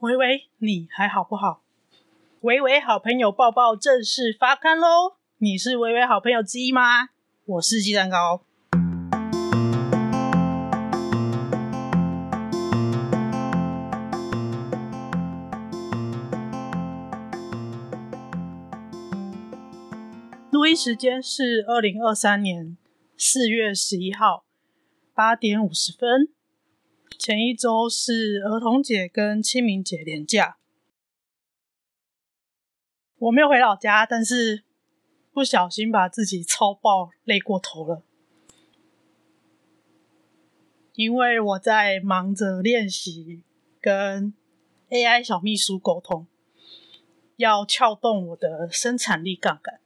喂喂，你还好不好？喂喂，好朋友抱抱正式发刊喽！你是喂喂好朋友之一吗？我是鸡蛋糕。录音时间是二零二三年四月十一号八点五十分。前一周是儿童节跟清明节连假，我没有回老家，但是不小心把自己操爆，累过头了。因为我在忙着练习跟 AI 小秘书沟通，要撬动我的生产力杠杆。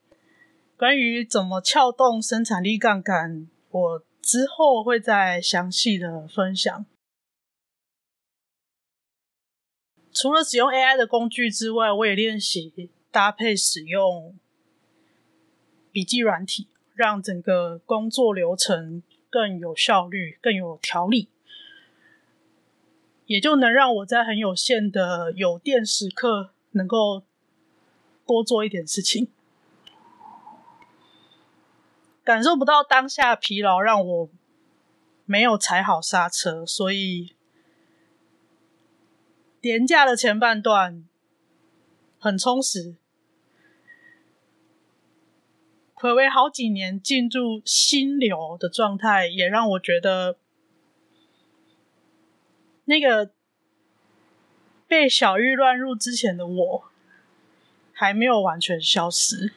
关于怎么撬动生产力杠杆，我之后会再详细的分享。除了使用 AI 的工具之外，我也练习搭配使用笔记软体，让整个工作流程更有效率、更有条理，也就能让我在很有限的有电时刻，能够多做一点事情，感受不到当下疲劳，让我没有踩好刹车，所以。廉价的前半段很充实，睽违好几年进入心流的状态，也让我觉得那个被小玉乱入之前的我还没有完全消失，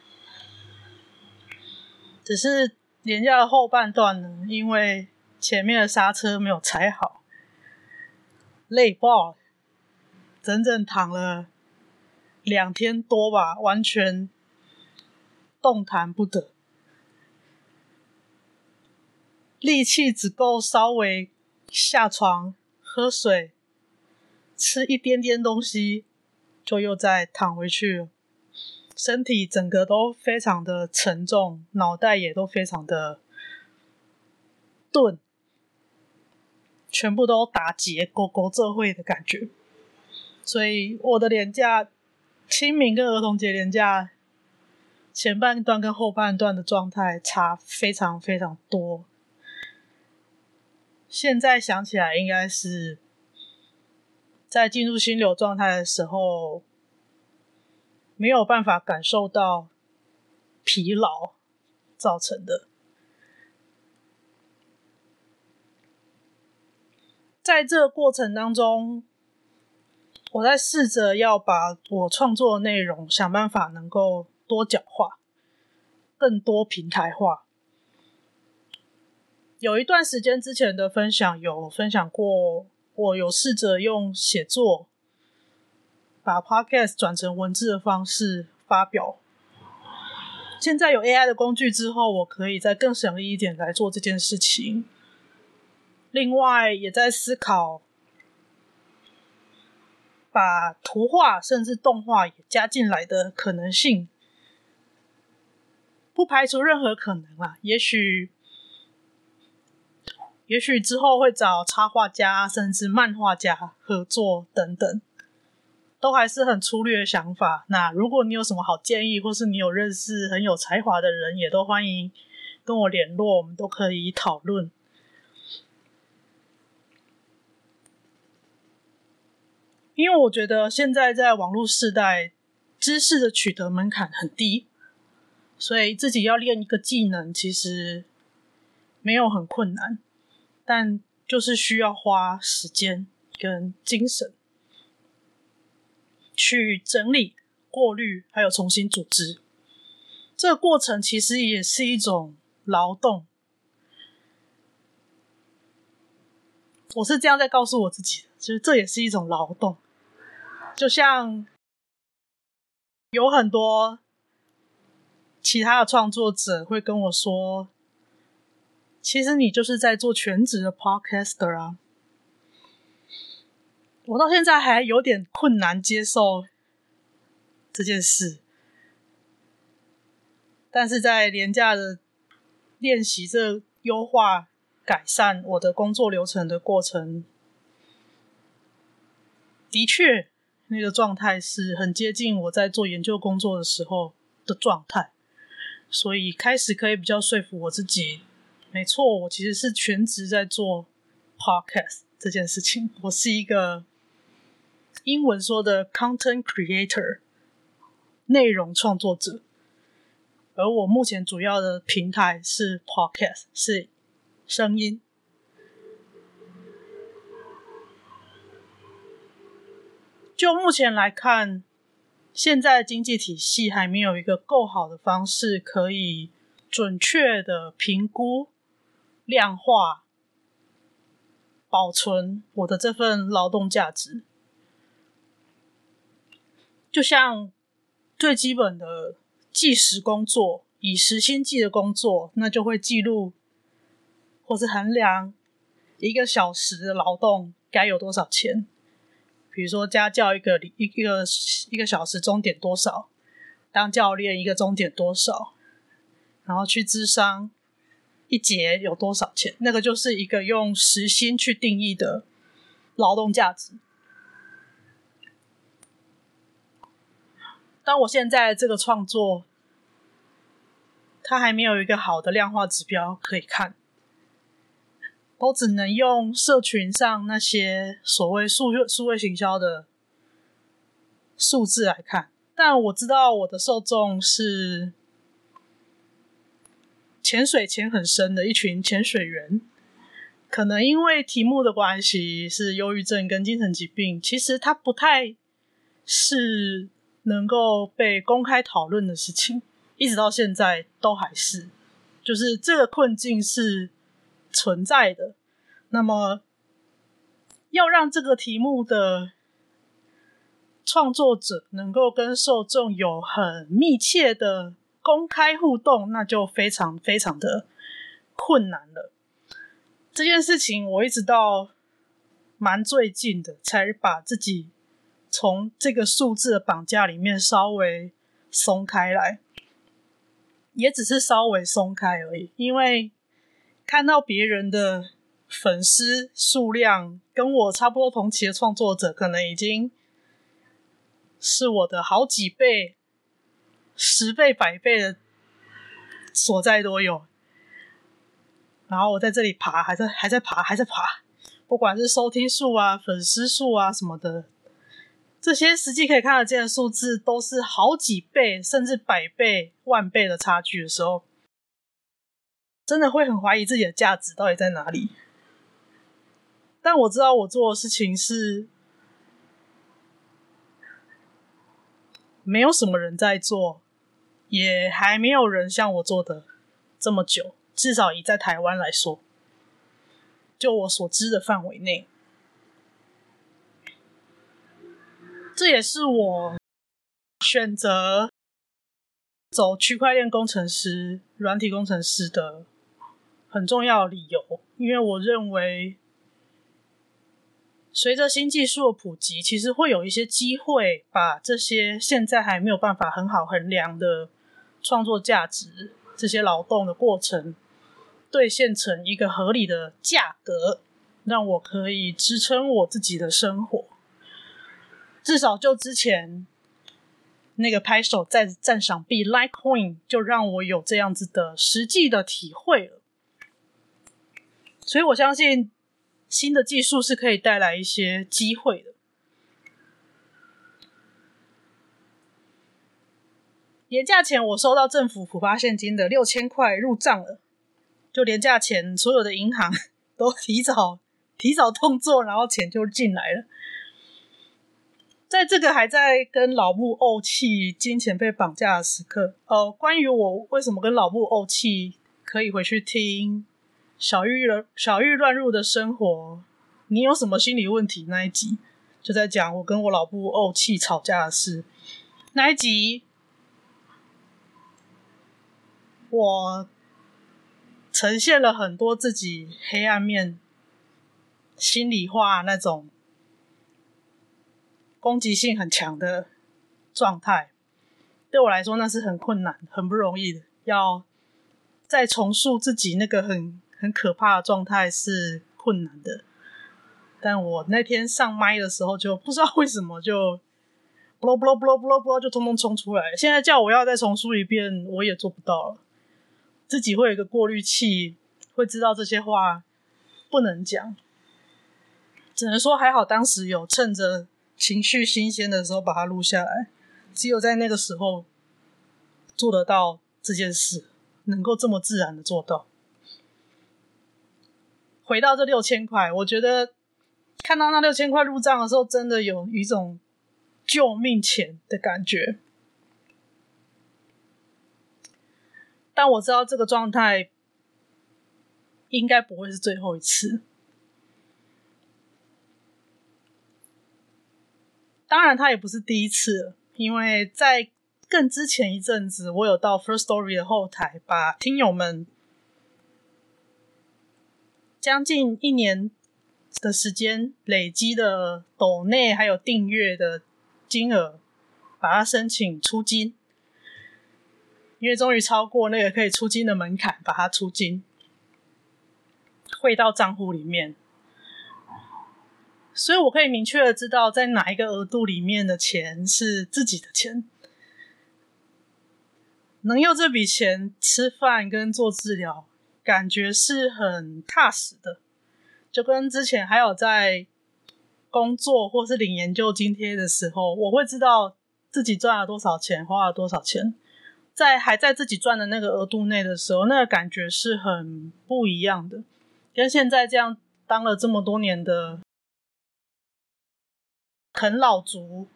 只是廉价的后半段呢，因为前面的刹车没有踩好，累爆了。整整躺了两天多吧，完全动弹不得，力气只够稍微下床喝水，吃一点点东西，就又再躺回去。身体整个都非常的沉重，脑袋也都非常的钝，全部都打结勾勾这会的感觉。所以我的连假，清明跟儿童节连假前半段跟后半段的状态差非常非常多。现在想起来，应该是在进入心流状态的时候，没有办法感受到疲劳造成的。在这个过程当中。我在试着要把我创作的内容想办法能够多角化、更多平台化。有一段时间之前的分享有分享过，我有试着用写作把 Podcast 转成文字的方式发表。现在有 AI 的工具之后，我可以再更省力一点来做这件事情。另外，也在思考。把图画甚至动画也加进来的可能性，不排除任何可能啊。也许，也许之后会找插画家甚至漫画家合作等等，都还是很粗略的想法。那如果你有什么好建议，或是你有认识很有才华的人，也都欢迎跟我联络，我们都可以讨论。因为我觉得现在在网络时代，知识的取得门槛很低，所以自己要练一个技能，其实没有很困难，但就是需要花时间跟精神去整理、过滤，还有重新组织。这个过程其实也是一种劳动。我是这样在告诉我自己的，其实这也是一种劳动。就像有很多其他的创作者会跟我说，其实你就是在做全职的 podcaster 啊。我到现在还有点困难接受这件事，但是在廉价的练习这优化改善我的工作流程的过程，的确。那个状态是很接近我在做研究工作的时候的状态，所以开始可以比较说服我自己，没错，我其实是全职在做 podcast 这件事情，我是一个英文说的 content creator，内容创作者，而我目前主要的平台是 podcast，是声音。就目前来看，现在的经济体系还没有一个够好的方式，可以准确的评估、量化、保存我的这份劳动价值。就像最基本的计时工作，以时薪计的工作，那就会记录或是衡量一个小时的劳动该有多少钱。比如说家教一个一个一个小时钟点多少，当教练一个钟点多少，然后去咨商一节有多少钱？那个就是一个用时薪去定义的劳动价值。当我现在这个创作，它还没有一个好的量化指标可以看。我只能用社群上那些所谓数数位行销的数字来看，但我知道我的受众是潜水潜很深的一群潜水员，可能因为题目的关系是忧郁症跟精神疾病，其实它不太是能够被公开讨论的事情，一直到现在都还是，就是这个困境是。存在的，那么要让这个题目的创作者能够跟受众有很密切的公开互动，那就非常非常的困难了。这件事情我一直到蛮最近的，才把自己从这个数字的绑架里面稍微松开来，也只是稍微松开而已，因为。看到别人的粉丝数量跟我差不多同期的创作者，可能已经是我的好几倍、十倍、百倍的所在都有。然后我在这里爬，还在还在爬，还在爬。不管是收听数啊、粉丝数啊什么的，这些实际可以看得见的数字，都是好几倍，甚至百倍、万倍的差距的时候。真的会很怀疑自己的价值到底在哪里，但我知道我做的事情是没有什么人在做，也还没有人像我做的这么久，至少以在台湾来说，就我所知的范围内，这也是我选择走区块链工程师、软体工程师的。很重要的理由，因为我认为，随着新技术的普及，其实会有一些机会把这些现在还没有办法很好衡量的创作价值、这些劳动的过程，兑现成一个合理的价格，让我可以支撑我自己的生活。至少就之前那个拍手在赞赏币 Litecoin，就让我有这样子的实际的体会了。所以我相信新的技术是可以带来一些机会的。年假前我收到政府普发现金的六千块入账了，就年假前所有的银行都提早提早动作，然后钱就进来了。在这个还在跟老布怄气金钱被绑架的时刻，呃，关于我为什么跟老布怄气，可以回去听。小玉了，小玉乱入的生活，你有什么心理问题？那一集就在讲我跟我老婆怄气吵架的事。那一集，我呈现了很多自己黑暗面、心里话那种攻击性很强的状态。对我来说，那是很困难、很不容易的，要再重塑自己那个很。很可怕的状态是困难的，但我那天上麦的时候就不知道为什么就不咯不咯不咯不咯不咯就通通冲出来。现在叫我要再重述一遍，我也做不到了。自己会有一个过滤器，会知道这些话不能讲。只能说还好，当时有趁着情绪新鲜的时候把它录下来。只有在那个时候做得到这件事，能够这么自然的做到。回到这六千块，我觉得看到那六千块入账的时候，真的有一种救命钱的感觉。但我知道这个状态应该不会是最后一次。当然，它也不是第一次，因为在更之前一阵子，我有到 First Story 的后台，把听友们将近一年的时间累积的抖内还有订阅的金额，把它申请出金，因为终于超过那个可以出金的门槛，把它出金汇到账户里面。所以我可以明确的知道，在哪一个额度里面的钱是自己的钱，能用这笔钱吃饭跟做治疗，感觉是很踏实的。就跟之前还有在工作或是领研究津贴的时候，我会知道自己赚了多少钱，花了多少钱，在还在自己赚的那个额度内的时候，那个感觉是很不一样的。跟现在这样当了这么多年的。啃老族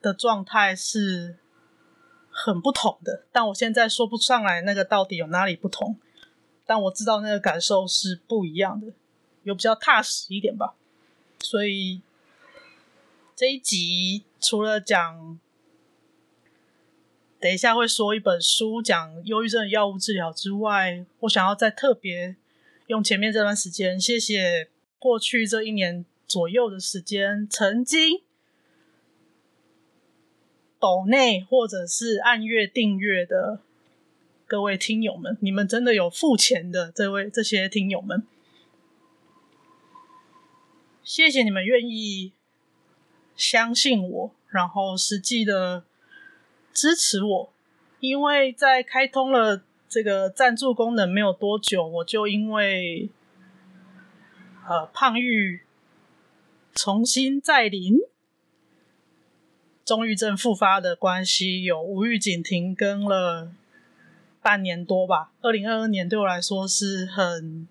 的状态是很不同的，但我现在说不上来那个到底有哪里不同，但我知道那个感受是不一样的，有比较踏实一点吧。所以这一集除了讲，等一下会说一本书讲忧郁症药物治疗之外，我想要再特别用前面这段时间，谢谢过去这一年。左右的时间，曾经抖内或者是按月订阅的各位听友们，你们真的有付钱的这位这些听友们，谢谢你们愿意相信我，然后实际的支持我，因为在开通了这个赞助功能没有多久，我就因为呃胖玉。重新再临，中郁症复发的关系，有无预警停更了半年多吧。二零二二年对我来说是很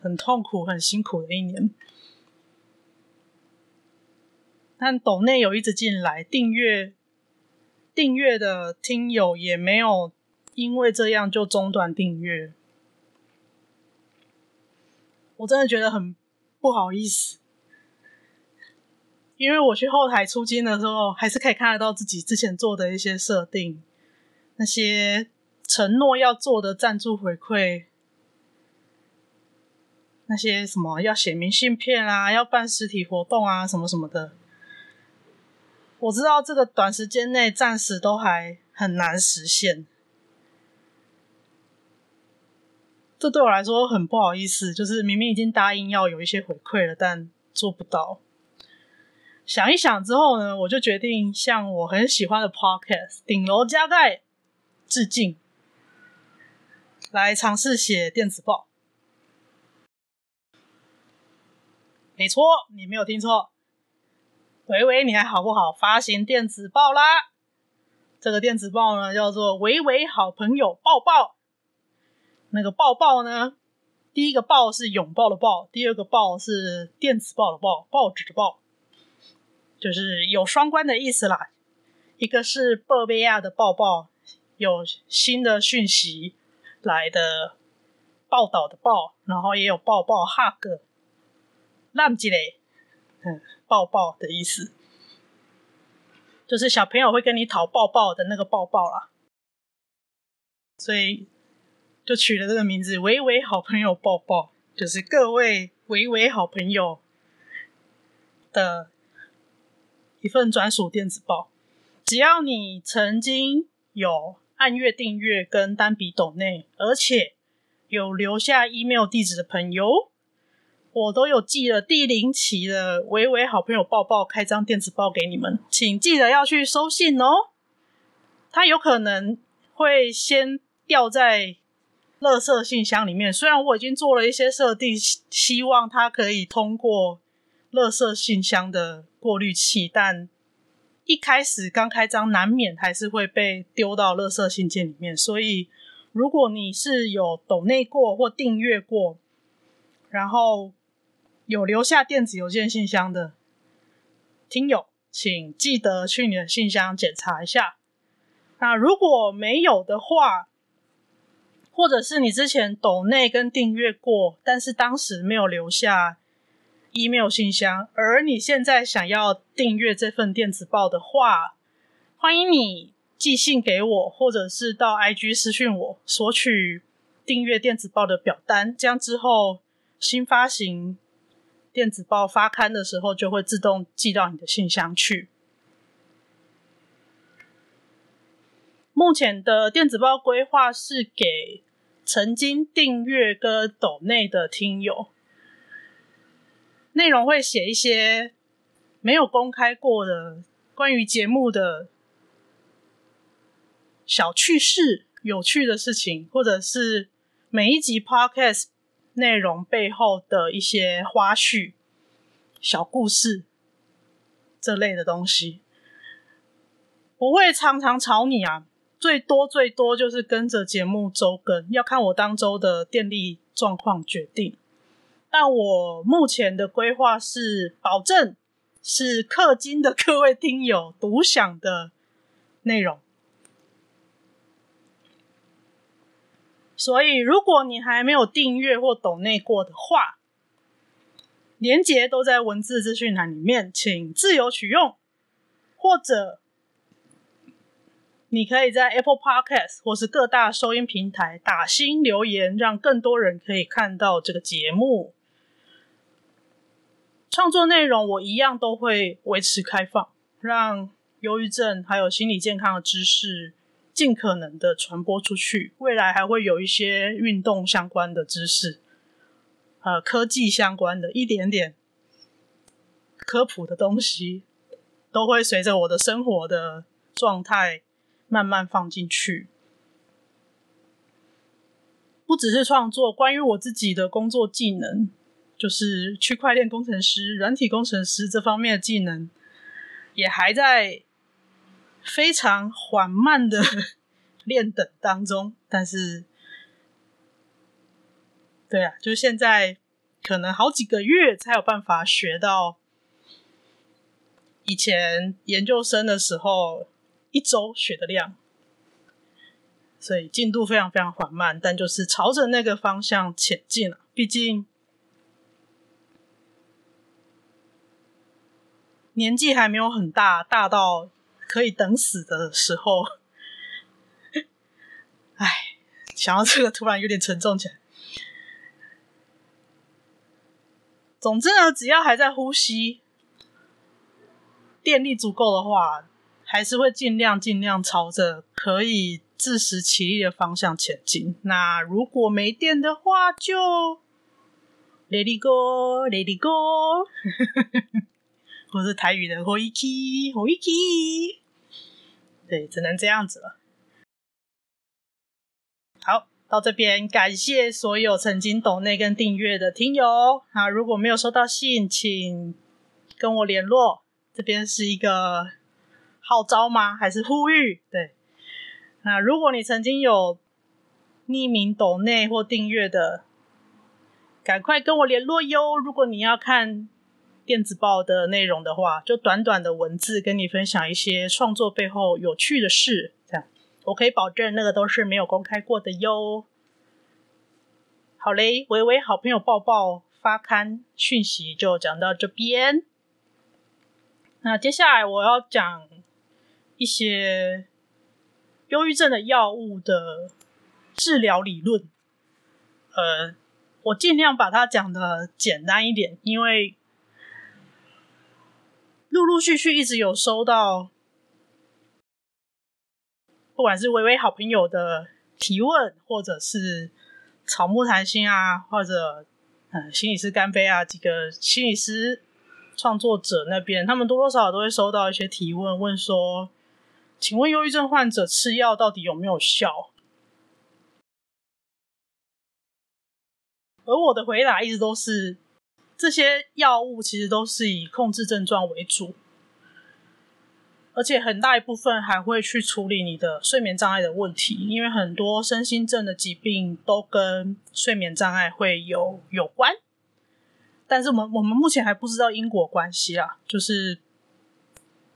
很痛苦、很辛苦的一年。但抖内有一直进来订阅订阅的听友，也没有因为这样就中断订阅。我真的觉得很不好意思。因为我去后台出金的时候，还是可以看得到自己之前做的一些设定，那些承诺要做的赞助回馈，那些什么要写明信片啊，要办实体活动啊，什么什么的。我知道这个短时间内暂时都还很难实现，这对我来说很不好意思，就是明明已经答应要有一些回馈了，但做不到。想一想之后呢，我就决定向我很喜欢的 podcast《顶楼加盖》致敬，来尝试写电子报。没错，你没有听错。维维，你还好不好？发行电子报啦！这个电子报呢，叫做“维维好朋友抱抱”。那个抱抱呢，第一个抱是拥抱的抱，第二个报是电子报的报，报纸的报。就是有双关的意思啦，一个是报贝亚的抱抱，有新的讯息来的报道的报，然后也有抱抱哈个，烂几嘞，嗯，抱抱的意思，就是小朋友会跟你讨抱抱的那个抱抱啦，所以就取了这个名字，维维好朋友抱抱，就是各位维维好朋友的。一份专属电子报，只要你曾经有按月订阅跟单笔抖内，而且有留下 email 地址的朋友，我都有寄了第零期的微微好朋友报报开张电子报给你们，请记得要去收信哦。它有可能会先掉在垃圾信箱里面，虽然我已经做了一些设定，希望它可以通过垃圾信箱的过滤器，但一开始刚开张，难免还是会被丢到垃圾信件里面。所以，如果你是有抖内过或订阅过，然后有留下电子邮件信箱的听友，请记得去你的信箱检查一下。那如果没有的话，或者是你之前抖内跟订阅过，但是当时没有留下 email 信箱，而你现在想要订阅这份电子报的话，欢迎你寄信给我，或者是到 IG 私讯我索取订阅电子报的表单，这样之后新发行电子报发刊的时候就会自动寄到你的信箱去。目前的电子报规划是给曾经订阅跟抖内的听友，内容会写一些没有公开过的关于节目的小趣事、有趣的事情，或者是每一集 Podcast 内容背后的一些花絮、小故事这类的东西，不会常常吵你啊。最多最多就是跟着节目周更，要看我当周的电力状况决定。但我目前的规划是，保证是氪金的各位听友独享的内容。所以，如果你还没有订阅或抖内过的话，连接都在文字资讯栏里面，请自由取用，或者。你可以在 Apple Podcast 或是各大收音平台打新留言，让更多人可以看到这个节目。创作内容我一样都会维持开放，让忧郁症还有心理健康的知识尽可能的传播出去。未来还会有一些运动相关的知识，呃，科技相关的一点点科普的东西，都会随着我的生活的状态。慢慢放进去，不只是创作，关于我自己的工作技能，就是区块链工程师、软体工程师这方面的技能，也还在非常缓慢的 练等当中。但是，对啊，就现在可能好几个月才有办法学到，以前研究生的时候。一周学的量，所以进度非常非常缓慢，但就是朝着那个方向前进了。毕竟年纪还没有很大，大到可以等死的时候。哎，想到这个，突然有点沉重起来。总之呢，只要还在呼吸，电力足够的话。还是会尽量尽量朝着可以自食其力的方向前进。那如果没电的话，就 Let it go, Let it go，或是台语的 Hoiki Hoiki，对，只能这样子了。好，到这边感谢所有曾经抖内跟订阅的听友。那如果没有收到信，请跟我联络。这边是一个。号召吗？还是呼吁？对，那如果你曾经有匿名抖内或订阅的，赶快跟我联络哟。如果你要看电子报的内容的话，就短短的文字跟你分享一些创作背后有趣的事，这样我可以保证那个都是没有公开过的哟。好嘞，微微好朋友报报发刊讯息就讲到这边。那接下来我要讲。一些忧郁症的药物的治疗理论，呃，我尽量把它讲得简单一点，因为陆陆续续一直有收到，不管是微微好朋友的提问，或者是草木谈心啊，或者呃，心理师干杯啊，几个心理师创作者那边，他们多多少少都会收到一些提问，问说，请问忧郁症患者吃药到底有没有效？而我的回答一直都是，这些药物其实都是以控制症状为主，而且很大一部分还会去处理你的睡眠障碍的问题，因为很多身心症的疾病都跟睡眠障碍会有有关。但是我们我们目前还不知道因果关系啊，就是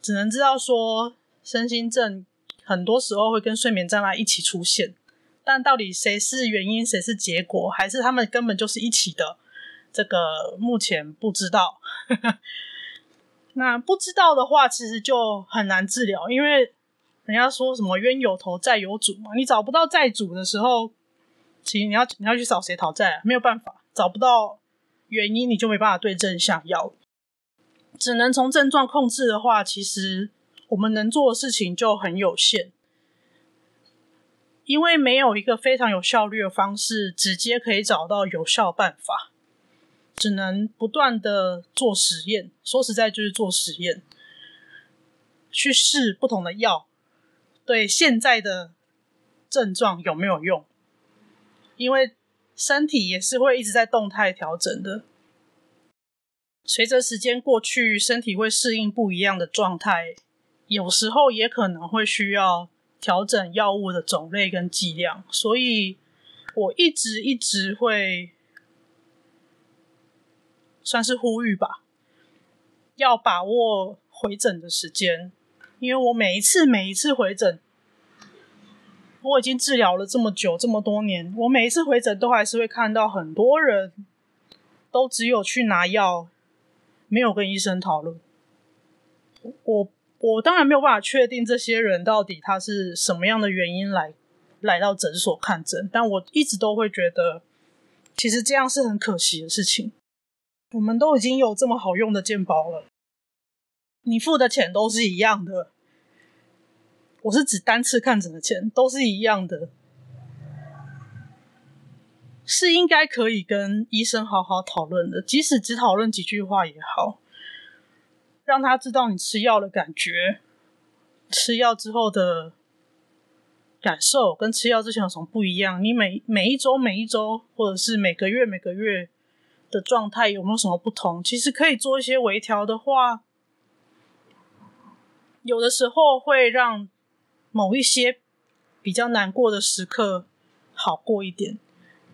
只能知道说身心症很多时候会跟睡眠障碍一起出现。但到底谁是原因，谁是结果，还是他们根本就是一起的？这个目前不知道。那不知道的话，其实就很难治疗，因为人家说什么冤有头债有主嘛。你找不到债主的时候，其实你要你要去找谁讨债啊？没有办法，找不到原因，你就没办法对症下药。只能从症状控制的话，其实我们能做的事情就很有限。因为没有一个非常有效率的方式，直接可以找到有效办法，只能不断的做实验。说实在，就是做实验，去试不同的药，对现在的症状有没有用？因为身体也是会一直在动态调整的，随着时间过去，身体会适应不一样的状态，有时候也可能会需要。调整药物的种类跟剂量，所以我一直一直会算是呼吁吧，要把握回诊的时间，因为我每一次每一次回诊，我已经治疗了这么久这么多年，我每一次回诊都还是会看到很多人都只有去拿药，没有跟医生讨论，我。我当然没有办法确定这些人到底他是什么样的原因来来到诊所看诊，但我一直都会觉得，其实这样是很可惜的事情。我们都已经有这么好用的健保了，你付的钱都是一样的。我是指单次看诊的钱都是一样的，是应该可以跟医生好好讨论的，即使只讨论几句话也好。让他知道你吃药的感觉，吃药之后的感受跟吃药之前有什么不一样？你每每一周、每一周，或者是每个月、每个月的状态有没有什么不同？其实可以做一些微调的话，有的时候会让某一些比较难过的时刻好过一点。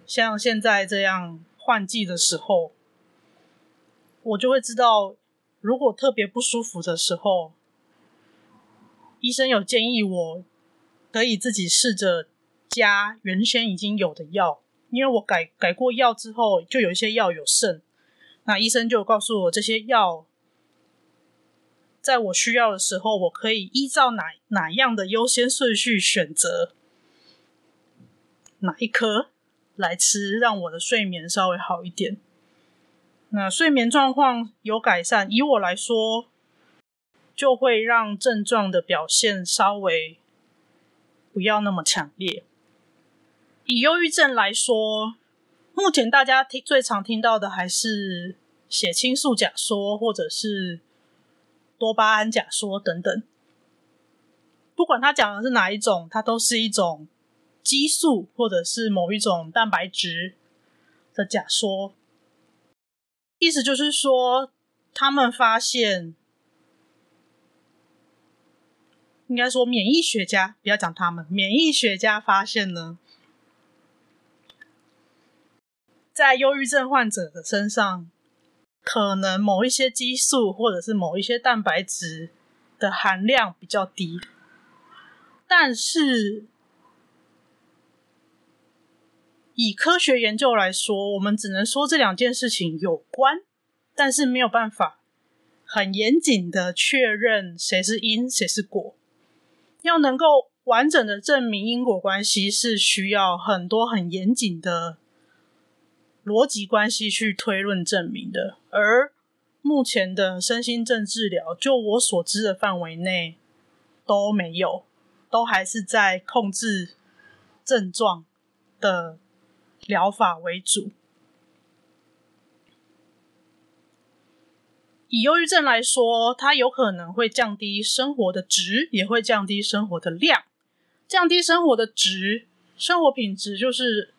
像现在这样换季的时候，我就会知道。如果特别不舒服的时候，医生有建议我可以自己试着加原先已经有的药，因为我改改过药之后，就有一些药有剩，那医生就告诉我这些药，在我需要的时候，我可以依照哪哪样的优先顺序选择哪一颗来吃，让我的睡眠稍微好一点。那睡眠状况有改善，以我来说，就会让症状的表现稍微不要那么强烈。以忧郁症来说，目前大家听最常听到的还是血清素假说，或者是多巴胺假说等等。不管他讲的是哪一种，它都是一种激素或者是某一种蛋白质的假说。意思就是说，他们发现，应该说免疫学家，不要讲他们，免疫学家发现呢，在忧郁症患者的身上，可能某一些激素或者是某一些蛋白质的含量比较低，但是。以科学研究来说，我们只能说这两件事情有关，但是没有办法很严谨的确认谁是因谁是果。要能够完整的证明因果关系，是需要很多很严谨的逻辑关系去推论证明的。而目前的身心症治疗，就我所知的范围内都没有，都还是在控制症状的疗法为主，以忧郁症来说，它有可能会降低生活的值，也会降低生活的量。降低生活的值，生活品质就是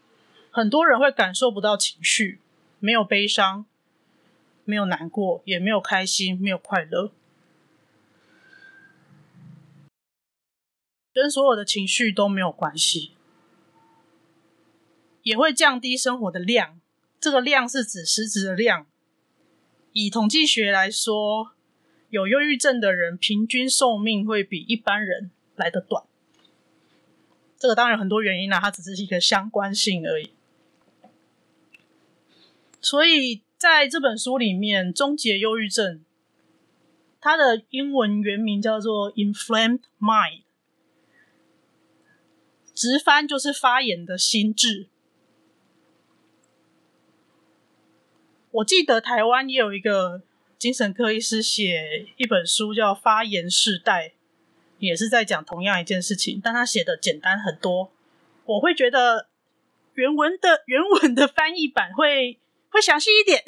很多人会感受不到情绪，没有悲伤，没有难过，也没有开心，没有快乐，跟所有的情绪都没有关系。也会降低生活的量，这个量是指实质的量。以统计学来说，有忧郁症的人平均寿命会比一般人来得短。这个当然很多原因啦，它只是一个相关性而已。所以在这本书里面，《终结忧郁症》它的英文原名叫做《Inflamed Mind》，直翻就是发炎的心智。我记得台湾也有一个精神科医师写一本书，叫《发炎世代》，也是在讲同样一件事情，但他写的简单很多。我会觉得原文的原文的翻译版会会详细一点。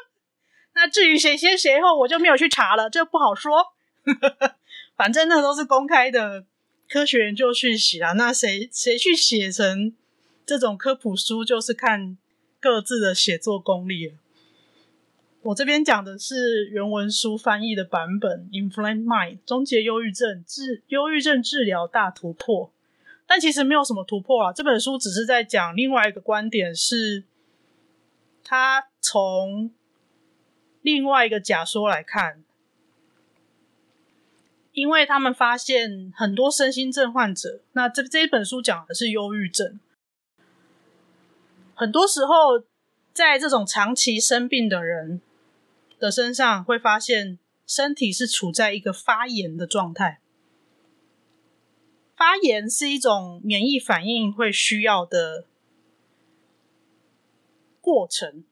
那至于谁先谁后，我就没有去查了，这不好说。反正那都是公开的科学研究讯息啦。那谁谁去写成这种科普书，就是看各自的写作功力了。我这边讲的是原文书翻译的版本，《Inflamed Mind》终结忧郁症治忧郁症治疗大突破，但其实没有什么突破啊。这本书只是在讲另外一个观点，是他从另外一个假说来看，因为他们发现很多身心症患者，那这这一本书讲的是忧郁症，很多时候在这种长期生病的人。的身上会发现身体是处在一个发炎的状态。发炎是一种免疫反应会需要的过程。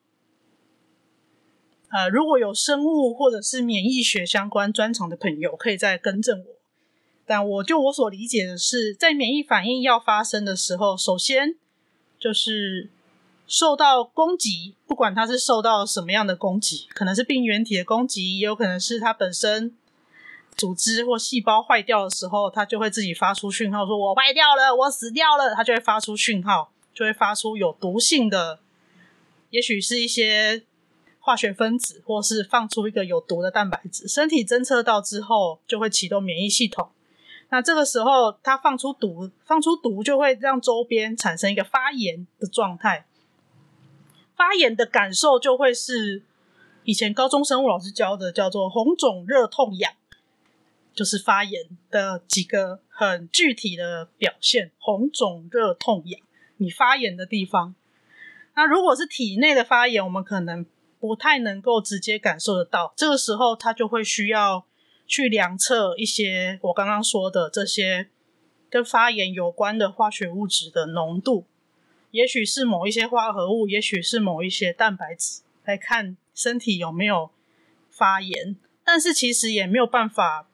呃，如果有生物或者是免疫学相关专长的朋友，可以再更正我。但我就我所理解的是，在免疫反应要发生的时候，首先就是。受到攻击，不管它是受到什么样的攻击，可能是病原体的攻击，也有可能是它本身组织或细胞坏掉的时候，它就会自己发出讯号，说我坏掉了，我死掉了，它就会发出讯号，就会发出有毒性的，也许是一些化学分子，或是放出一个有毒的蛋白质，身体侦测到之后，就会启动免疫系统。那这个时候，它放出毒，放出毒就会让周边产生一个发炎的状态。发炎的感受就会是以前高中生物老师教的，叫做红肿热痛痒，就是发炎的几个很具体的表现。红肿热痛痒，你发炎的地方。那如果是体内的发炎，我们可能不太能够直接感受得到。这个时候，它就会需要去量测一些我刚刚说的这些跟发炎有关的化学物质的浓度。也许是某一些化合物，也许是某一些蛋白质，来看身体有没有发炎。但是其实也没有办法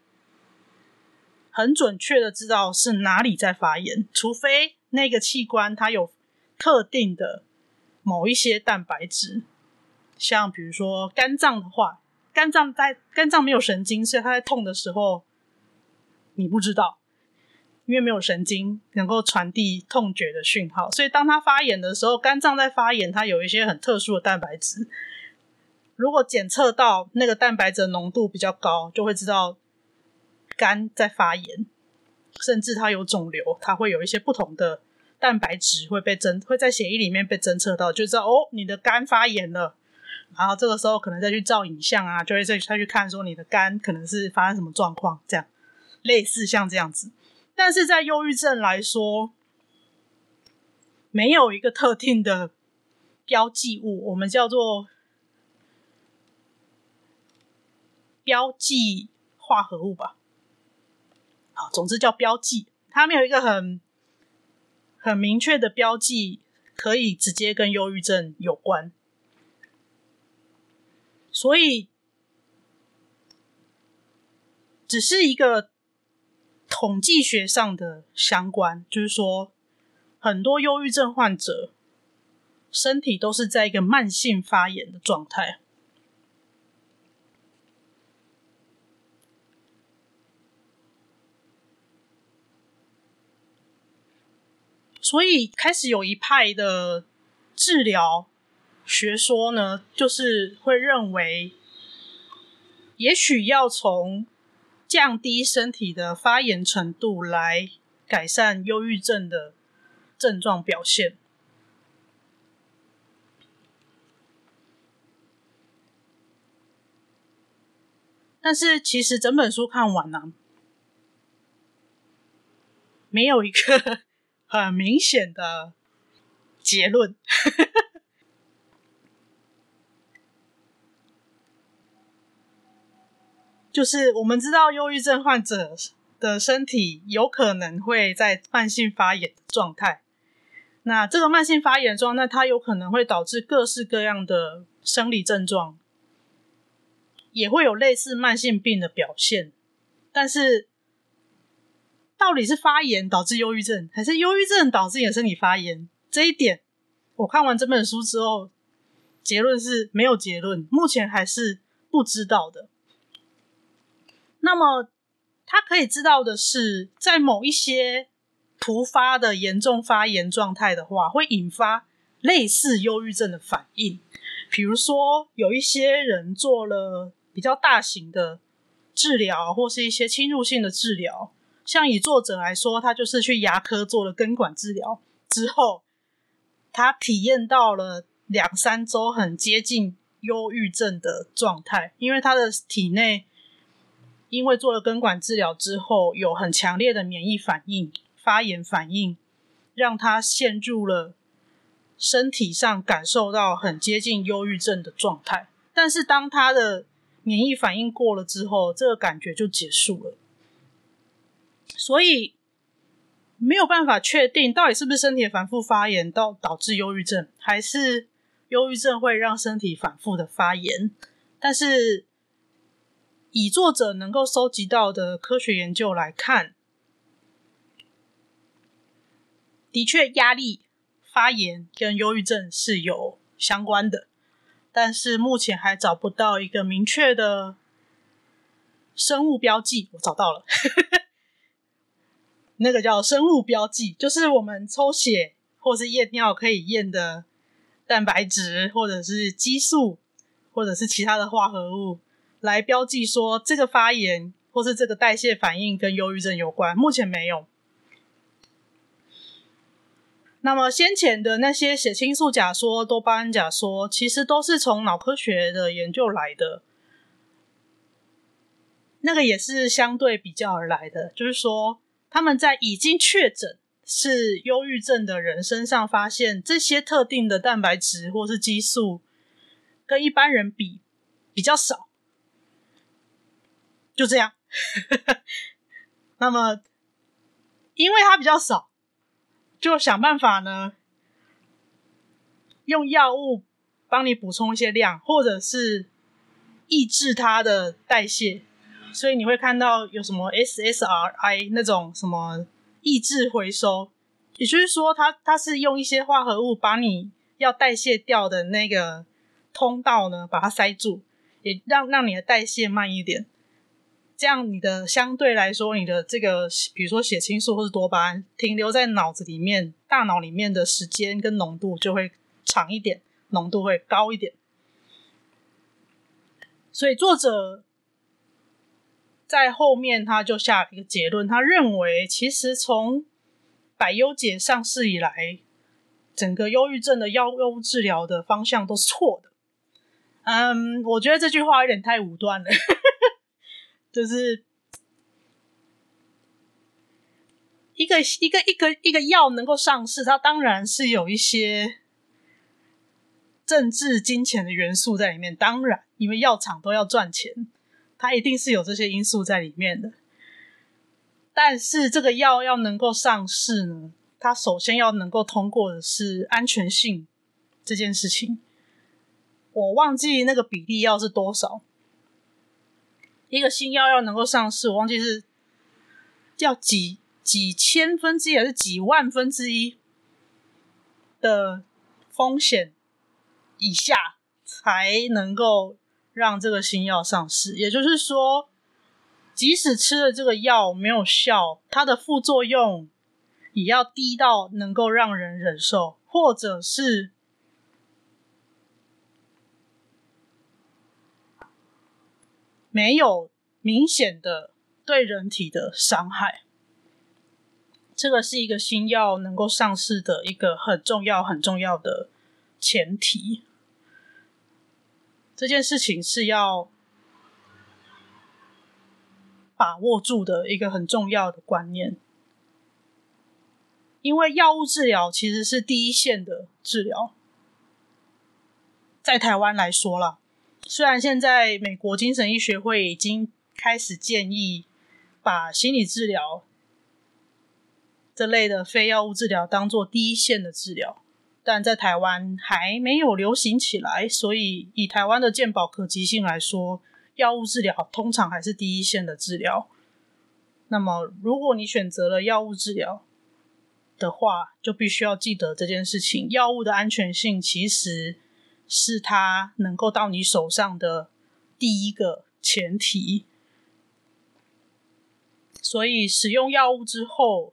很准确的知道是哪里在发炎，除非那个器官它有特定的某一些蛋白质，像比如说肝脏的话，肝脏在肝脏没有神经，所以它在痛的时候你不知道。因为没有神经能够传递痛觉的讯号，所以当它发炎的时候，肝脏在发炎，它有一些很特殊的蛋白质。如果检测到那个蛋白质浓度比较高，就会知道肝在发炎，甚至它有肿瘤，它会有一些不同的蛋白质会被侦，会在血液里面被侦测到，就知道哦，你的肝发炎了。然后这个时候可能再去照影像啊，就会再再去看说你的肝可能是发生什么状况，这样类似像这样子。但是在忧郁症来说，没有一个特定的标记物，我们叫做标记化合物吧。好，总之叫标记，它没有一个很很明确的标记，可以直接跟忧郁症有关。所以，只是一个。统计学上的相关，就是说，很多忧郁症患者身体都是在一个慢性发炎的状态。所以开始有一派的治疗学说呢，就是会认为，也许要从降低身体的发炎程度来改善忧郁症的症状表现。但是其实整本书看完呢、啊，没有一个很明显的结论。就是我们知道，忧郁症患者的身体有可能会在慢性发炎的状态。那这个慢性发炎状态，它有可能会导致各式各样的生理症状。也会有类似慢性病的表现，但是到底是发炎导致忧郁症，还是忧郁症导致你的身体发炎？这一点，我看完这本书之后，结论是没有结论，目前还是不知道的。那么，他可以知道的是，在某一些突发的严重发炎状态的话，会引发类似忧郁症的反应。比如说，有一些人做了。比较大型的治疗，或是一些侵入性的治疗，像以作者来说，他就是去牙科做了根管治疗之后，他体验到了两三周很接近忧郁症的状态，因为他的体内因为做了根管治疗之后，有很强烈的免疫反应、发炎反应，让他陷入了身体上感受到很接近忧郁症的状态，但是当他的免疫反应过了之后，这个感觉就结束了，所以没有办法确定到底是不是身体反复发炎到导致忧郁症，还是忧郁症会让身体反复的发炎。但是以作者能够收集到的科学研究来看，的确压力发炎跟忧郁症是有相关的。但是目前还找不到一个明确的生物标记。我找到了，那个叫生物标记，就是我们抽血或是验尿可以验的蛋白质，或者是激素，或者是其他的化合物，来标记说这个发炎或是这个代谢反应跟忧郁症有关。目前没有。那么先前的那些血清素假说、多巴胺假说，其实都是从脑科学的研究来的。那个也是相对比较而来的，就是说他们在已经确诊是忧郁症的人身上发现这些特定的蛋白质或是激素跟一般人比比较少，就这样。那么因为它比较少。就想办法呢，用药物帮你补充一些量，或者是抑制它的代谢。所以你会看到有什么 SSRI 那种什么抑制回收，也就是说它，它是用一些化合物把你要代谢掉的那个通道呢，把它塞住，也让让你的代谢慢一点。这样，你的相对来说，你的这个，比如说血清素或是多巴胺，停留在脑子里面、大脑里面的时间跟浓度就会长一点，浓度会高一点。所以作者在后面他就下了一个结论，他认为其实从百忧解上市以来，整个忧郁症的药物治疗的方向都是错的。嗯，我觉得这句话有点太武断了。就是一个一个一个一个药能够上市，它当然是有一些政治金钱的元素在里面。当然，因为药厂都要赚钱，它一定是有这些因素在里面的。但是，这个药要能够上市呢，它首先要能够通过的是安全性这件事情。我忘记那个比例要是多少。一个新药要能够上市，我忘记是要几几千分之一还是几万分之一的风险以下才能够让这个新药上市。也就是说，即使吃了这个药没有效，它的副作用也要低到能够让人忍受，或者是没有明显的对人体的伤害。这个是一个新药能够上市的一个很重要、很重要的前提。这件事情是要把握住的一个很重要的观念。因为药物治疗其实是第一线的治疗，在台湾来说啦，虽然现在美国精神医学会已经开始建议把心理治疗这类的非药物治疗当做第一线的治疗，但在台湾还没有流行起来，所以以台湾的健保可及性来说，药物治疗通常还是第一线的治疗。那么，如果你选择了药物治疗，的话，就必须要记得这件事情。药物的安全性其实是它能够到你手上的第一个前提。所以，使用药物之后，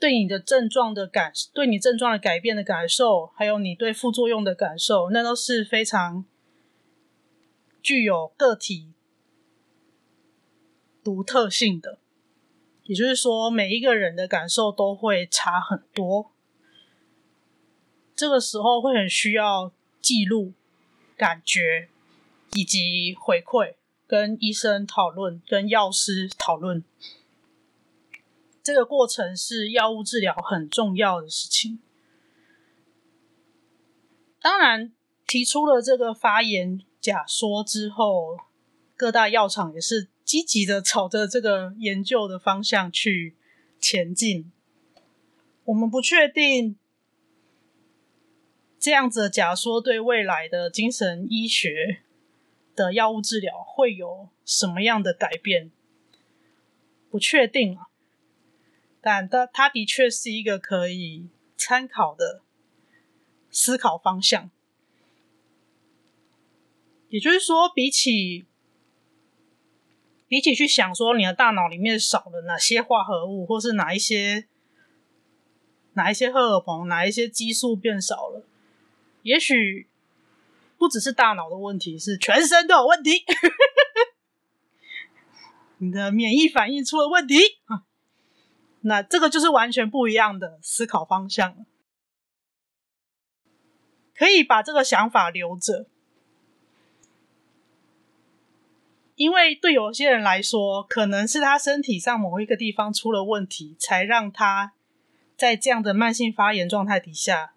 对你的症状的感，对你症状的改变的感受，还有你对副作用的感受，那都是非常具有个体独特性的。也就是说，每一个人的感受都会差很多。这个时候会很需要记录感觉，以及回馈，跟医生讨论，跟药师讨论。这个过程是药物治疗很重要的事情。当然，提出了这个发言假说之后，各大药厂也是。积极的朝着这个研究的方向去前进。我们不确定这样子的假说对未来的精神医学的药物治疗会有什么样的改变，不确定啊。但它它的确是一个可以参考的思考方向。也就是说，比起比起去想说你的大脑里面少了哪些化合物，或是哪一些哪一些荷尔蒙、哪一些激素变少了，也许不只是大脑的问题，是全身都有问题。你的免疫反应出了问题，那这个就是完全不一样的思考方向。可以把这个想法留着。因为对有些人来说，可能是他身体上某一个地方出了问题，才让他在这样的慢性发炎状态底下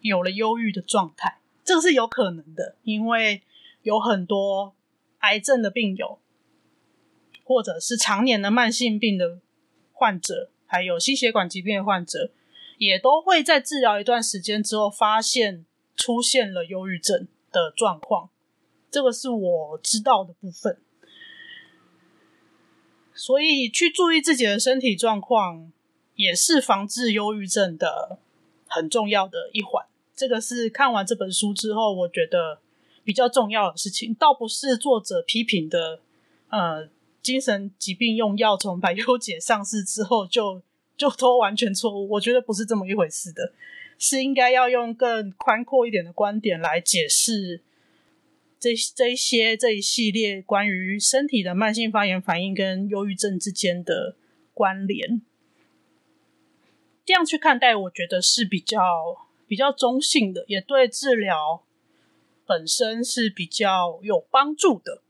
有了忧郁的状态。这个是有可能的，因为有很多癌症的病友，或者是常年的慢性病的患者，还有心血管疾病的患者，也都会在治疗一段时间之后，发现出现了忧郁症的状况。这个是我知道的部分。所以，去注意自己的身体状况，也是防治忧郁症的很重要的一环。这个是看完这本书之后，我觉得比较重要的事情，倒不是作者批评的，呃，精神疾病用药从百忧解上市之后就 就都完全错误。我觉得不是这么一回事的，是应该要用更宽阔一点的观点来解释。这这一些这一系列关于身体的慢性发炎反应跟忧郁症之间的关联，这样去看待，我觉得是比较比较中性的，也对治疗本身是比较有帮助的。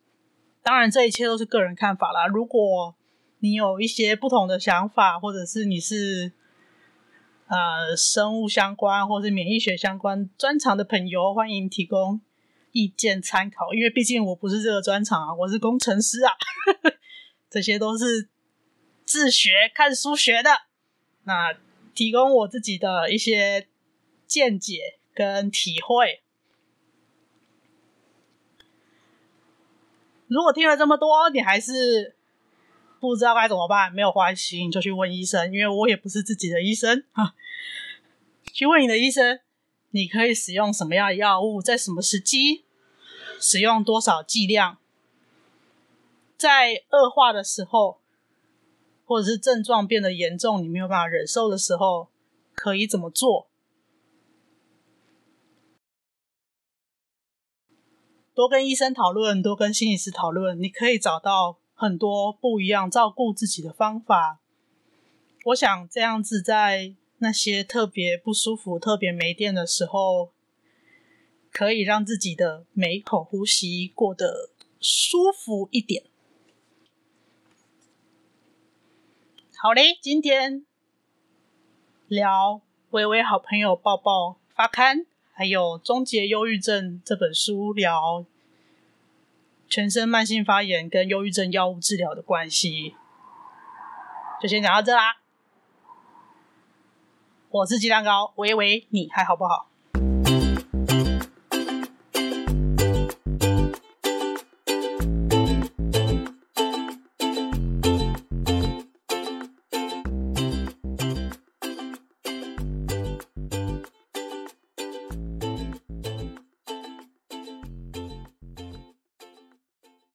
当然，这一切都是个人看法啦。如果你有一些不同的想法，或者是你是呃生物相关或是免疫学相关专长的朋友，欢迎提供。意见参考，因为毕竟我不是这个专长啊，我是工程师啊，这些都是自学看书学的。那提供我自己的一些见解跟体会。如果听了这么多，你还是不知道该怎么办，没有关系，你就去问医生，因为我也不是自己的医生啊。去问你的医生。你可以使用什么样的药物，在什么时机使用多少剂量？在恶化的时候，或者是症状变得严重，你没有办法忍受的时候，可以怎么做？多跟医生讨论，多跟心理师讨论，你可以找到很多不一样照顾自己的方法。我想这样子，在那些特别不舒服、特别没电的时候，可以让自己的每一口呼吸过得舒服一点。好嘞，今天聊微微好朋友抱抱发刊，还有《终结忧郁症》这本书，聊全身慢性发炎跟忧郁症药物治疗的关系，就先讲到这啦。我是鸡蛋糕，喂喂，你还好不好？